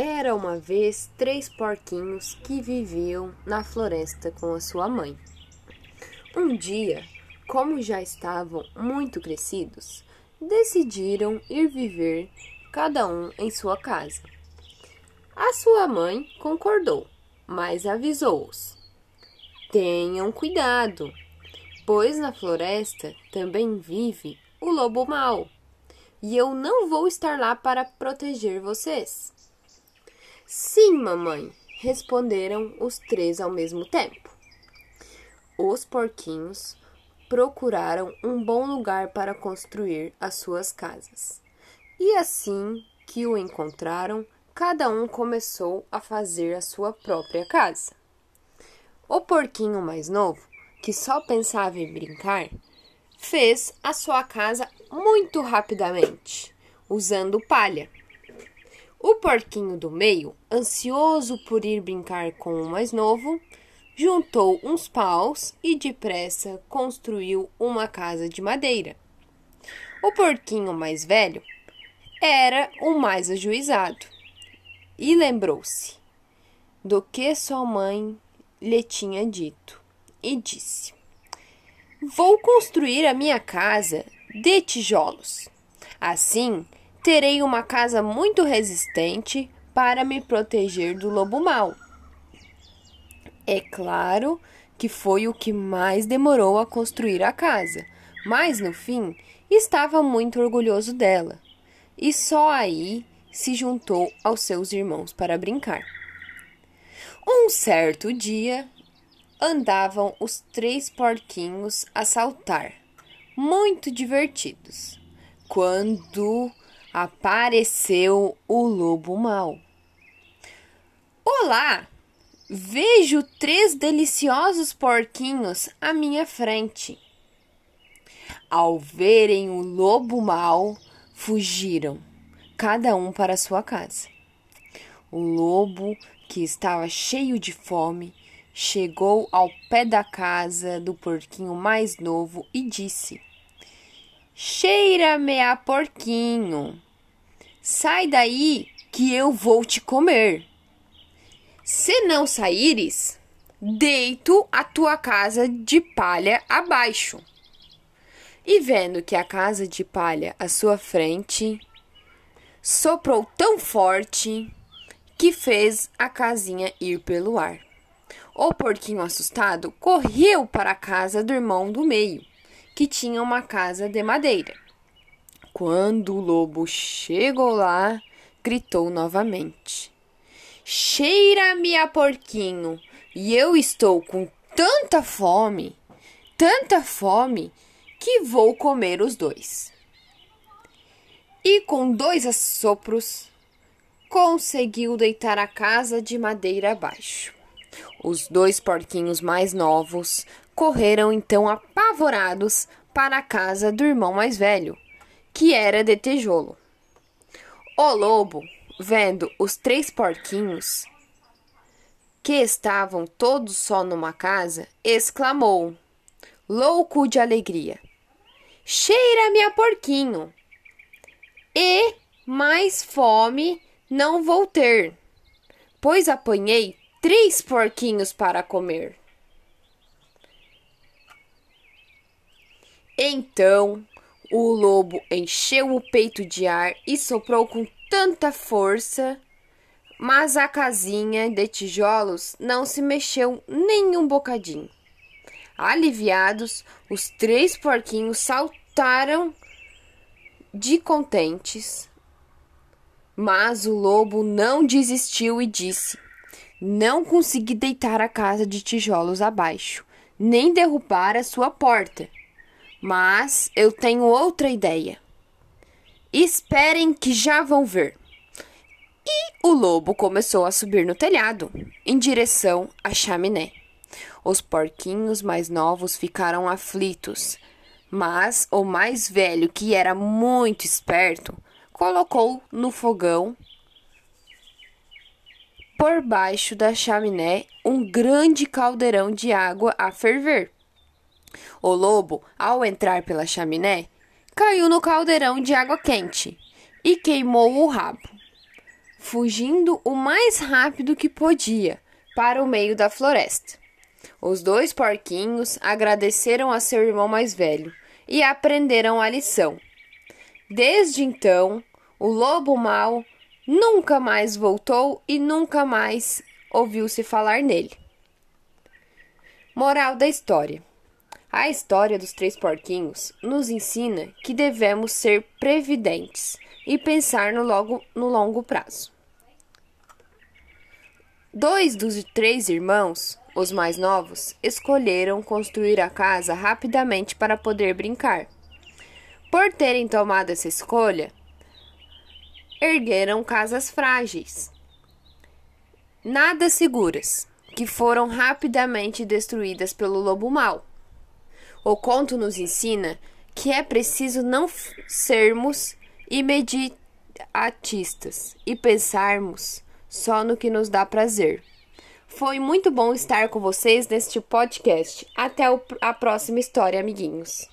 Era uma vez três porquinhos que viviam na floresta com a sua mãe. Um dia, como já estavam muito crescidos, decidiram ir viver cada um em sua casa. A sua mãe concordou, mas avisou-os: Tenham cuidado, pois na floresta também vive o lobo mau, e eu não vou estar lá para proteger vocês. Sim, mamãe, responderam os três ao mesmo tempo. Os porquinhos procuraram um bom lugar para construir as suas casas. E assim que o encontraram, cada um começou a fazer a sua própria casa. O porquinho mais novo, que só pensava em brincar, fez a sua casa muito rapidamente, usando palha. O porquinho do meio, ansioso por ir brincar com o mais novo, juntou uns paus e depressa construiu uma casa de madeira. O porquinho mais velho era o mais ajuizado e lembrou-se do que sua mãe lhe tinha dito e disse: Vou construir a minha casa de tijolos. Assim, terei uma casa muito resistente para me proteger do lobo mau. É claro que foi o que mais demorou a construir a casa, mas no fim estava muito orgulhoso dela e só aí se juntou aos seus irmãos para brincar. Um certo dia andavam os três porquinhos a saltar, muito divertidos, quando apareceu o lobo mau. Olá! Vejo três deliciosos porquinhos à minha frente. Ao verem o lobo mau, fugiram, cada um para sua casa. O lobo, que estava cheio de fome, chegou ao pé da casa do porquinho mais novo e disse: Cheira-me a porquinho. Sai daí que eu vou te comer. Se não saíres, deito a tua casa de palha abaixo. E vendo que a casa de palha à sua frente soprou tão forte que fez a casinha ir pelo ar. O porquinho assustado correu para a casa do irmão do meio que tinha uma casa de madeira. Quando o lobo chegou lá, gritou novamente: Cheira-me a porquinho, e eu estou com tanta fome, tanta fome, que vou comer os dois. E com dois assopros, conseguiu deitar a casa de madeira abaixo. Os dois porquinhos mais novos correram então apavorados para a casa do irmão mais velho, que era de tijolo. O lobo, vendo os três porquinhos, que estavam todos só numa casa, exclamou, louco de alegria: Cheira-me a porquinho! E mais fome não vou ter, pois apanhei três porquinhos para comer. Então o lobo encheu o peito de ar e soprou com tanta força, mas a casinha de tijolos não se mexeu nem um bocadinho. Aliviados, os três porquinhos saltaram de contentes, mas o lobo não desistiu e disse: Não consegui deitar a casa de tijolos abaixo, nem derrubar a sua porta mas eu tenho outra ideia. Esperem que já vão ver. E o lobo começou a subir no telhado, em direção à chaminé. Os porquinhos mais novos ficaram aflitos, mas o mais velho, que era muito esperto, colocou no fogão por baixo da chaminé um grande caldeirão de água a ferver. O lobo, ao entrar pela chaminé, caiu no caldeirão de água quente e queimou o rabo. fugindo o mais rápido que podia para o meio da floresta. Os dois porquinhos agradeceram a seu irmão mais velho e aprenderam a lição. Desde então, o lobo mau nunca mais voltou e nunca mais ouviu-se falar nele. Moral da história: A história dos três porquinhos nos ensina que devemos ser previdentes e pensar no, logo, no longo prazo. Dois dos três irmãos, os mais novos, escolheram construir a casa rapidamente para poder brincar. Por terem tomado essa escolha, ergueram casas frágeis, nada seguras, que foram rapidamente destruídas pelo lobo mau. O conto nos ensina que é preciso não sermos imediatistas e pensarmos só no que nos dá prazer. Foi muito bom estar com vocês neste podcast. Até a próxima história, amiguinhos.